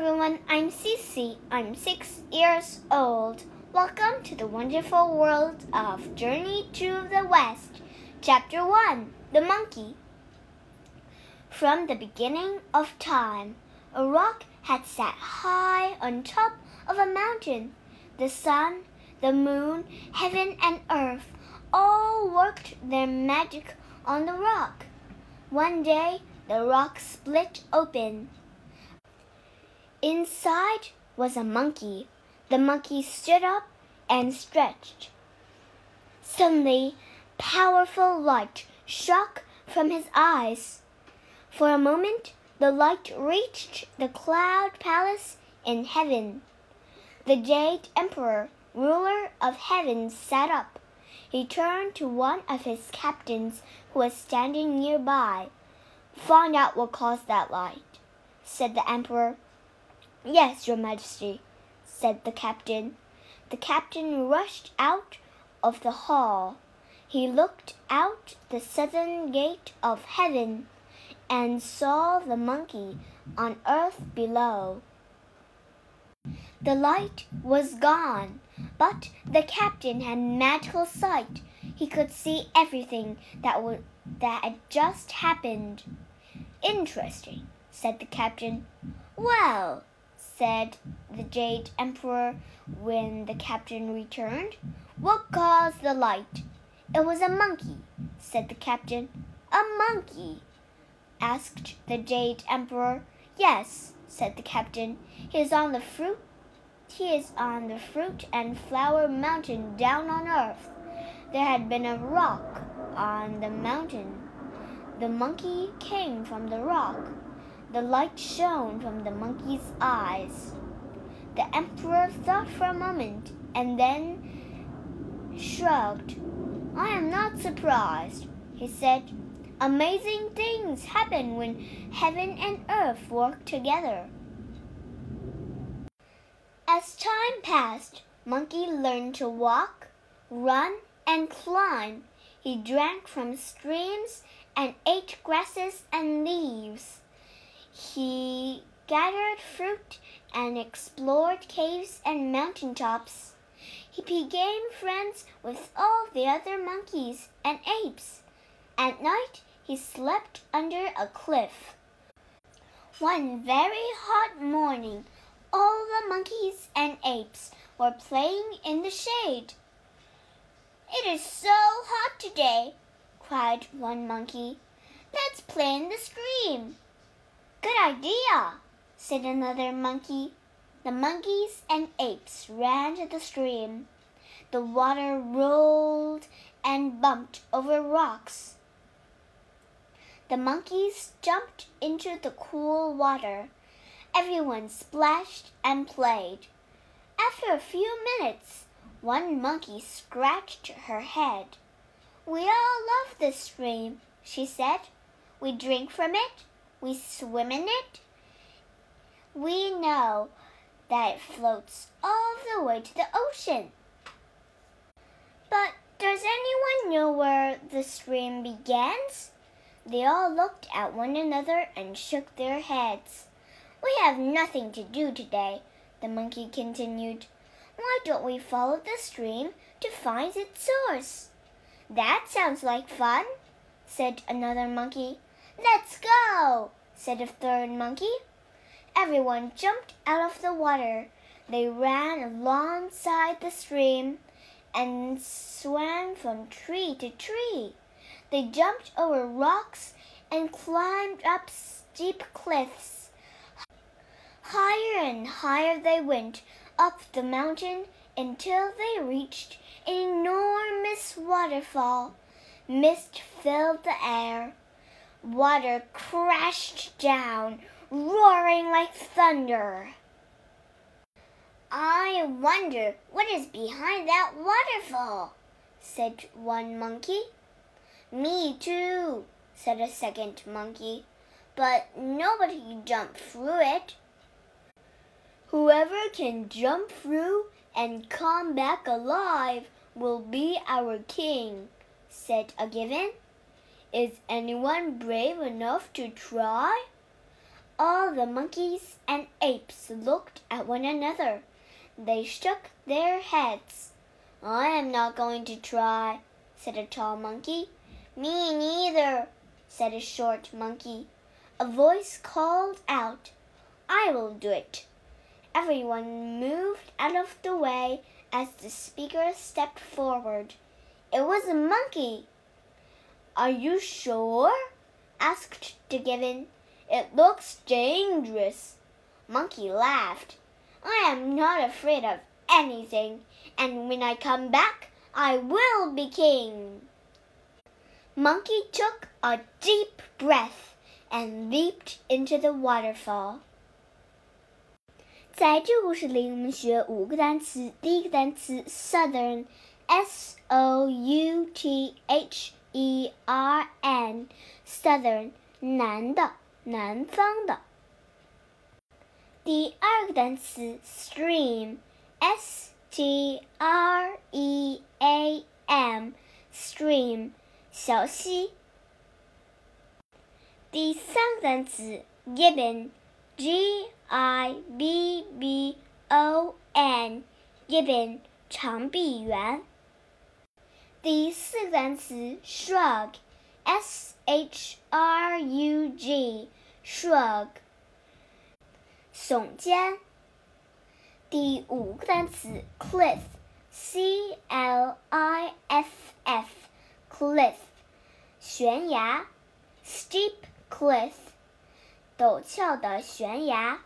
everyone, I'm Cece. I'm six years old. Welcome to the wonderful world of Journey to the West. Chapter 1 The Monkey. From the beginning of time, a rock had sat high on top of a mountain. The sun, the moon, heaven, and earth all worked their magic on the rock. One day, the rock split open. Inside was a monkey. The monkey stood up and stretched. Suddenly, powerful light struck from his eyes. For a moment, the light reached the cloud palace in heaven. The Jade Emperor, ruler of heaven, sat up. He turned to one of his captains who was standing nearby. Find out what caused that light, said the Emperor. Yes, Your Majesty, said the captain. The captain rushed out of the hall. He looked out the southern gate of heaven and saw the monkey on earth below. The light was gone, but the captain had magical sight. He could see everything that would, that had just happened. Interesting, said the captain. Well, said the Jade Emperor when the captain returned. What caused the light? It was a monkey, said the captain. A monkey? asked the Jade Emperor. Yes, said the captain. He is on the fruit he is on the fruit and flower mountain down on earth. There had been a rock on the mountain. The monkey came from the rock. The light shone from the monkey's eyes. The emperor thought for a moment and then shrugged. I am not surprised, he said. Amazing things happen when heaven and earth work together. As time passed, Monkey learned to walk, run, and climb. He drank from streams and ate grasses and leaves. He gathered fruit and explored caves and mountain tops. He became friends with all the other monkeys and apes. At night, he slept under a cliff. One very hot morning, all the monkeys and apes were playing in the shade. It is so hot today, cried one monkey. Let's play in the stream. Good idea, said another monkey. The monkeys and apes ran to the stream. The water rolled and bumped over rocks. The monkeys jumped into the cool water. Everyone splashed and played. After a few minutes, one monkey scratched her head. We all love this stream, she said. We drink from it we swim in it, we know that it floats all the way to the ocean. But does anyone know where the stream begins? They all looked at one another and shook their heads. We have nothing to do today, the monkey continued. Why don't we follow the stream to find its source? That sounds like fun, said another monkey. Let's go, said a third monkey. Everyone jumped out of the water. They ran alongside the stream and swam from tree to tree. They jumped over rocks and climbed up steep cliffs. Higher and higher they went up the mountain until they reached an enormous waterfall. Mist filled the air. Water crashed down, roaring like thunder. I wonder what is behind that waterfall, said one monkey. Me too, said a second monkey, but nobody can jump through it. Whoever can jump through and come back alive will be our king, said a gibbon. Is anyone brave enough to try? All the monkeys and apes looked at one another. They shook their heads. I am not going to try, said a tall monkey. Me neither, said a short monkey. A voice called out, I will do it. Everyone moved out of the way as the speaker stepped forward. It was a monkey. Are you sure? asked the gibbon. It looks dangerous. Monkey laughed. I am not afraid of anything, and when I come back, I will be king. Monkey took a deep breath and leaped into the waterfall. 在这个故事里，我们学五个单词。第一个单词 southern，s o u t h E r n，southern，南的，南方的。第二个单词 stream，s t r e a m，stream，小溪。第三个单词 gibbon，g i b b o n，gibbon，长臂猿。第四个单词 shrug，s h r u g，shrug。耸肩。第五个单词 cliff，c l i f f，cliff，悬崖。steep cliff，陡峭的悬崖。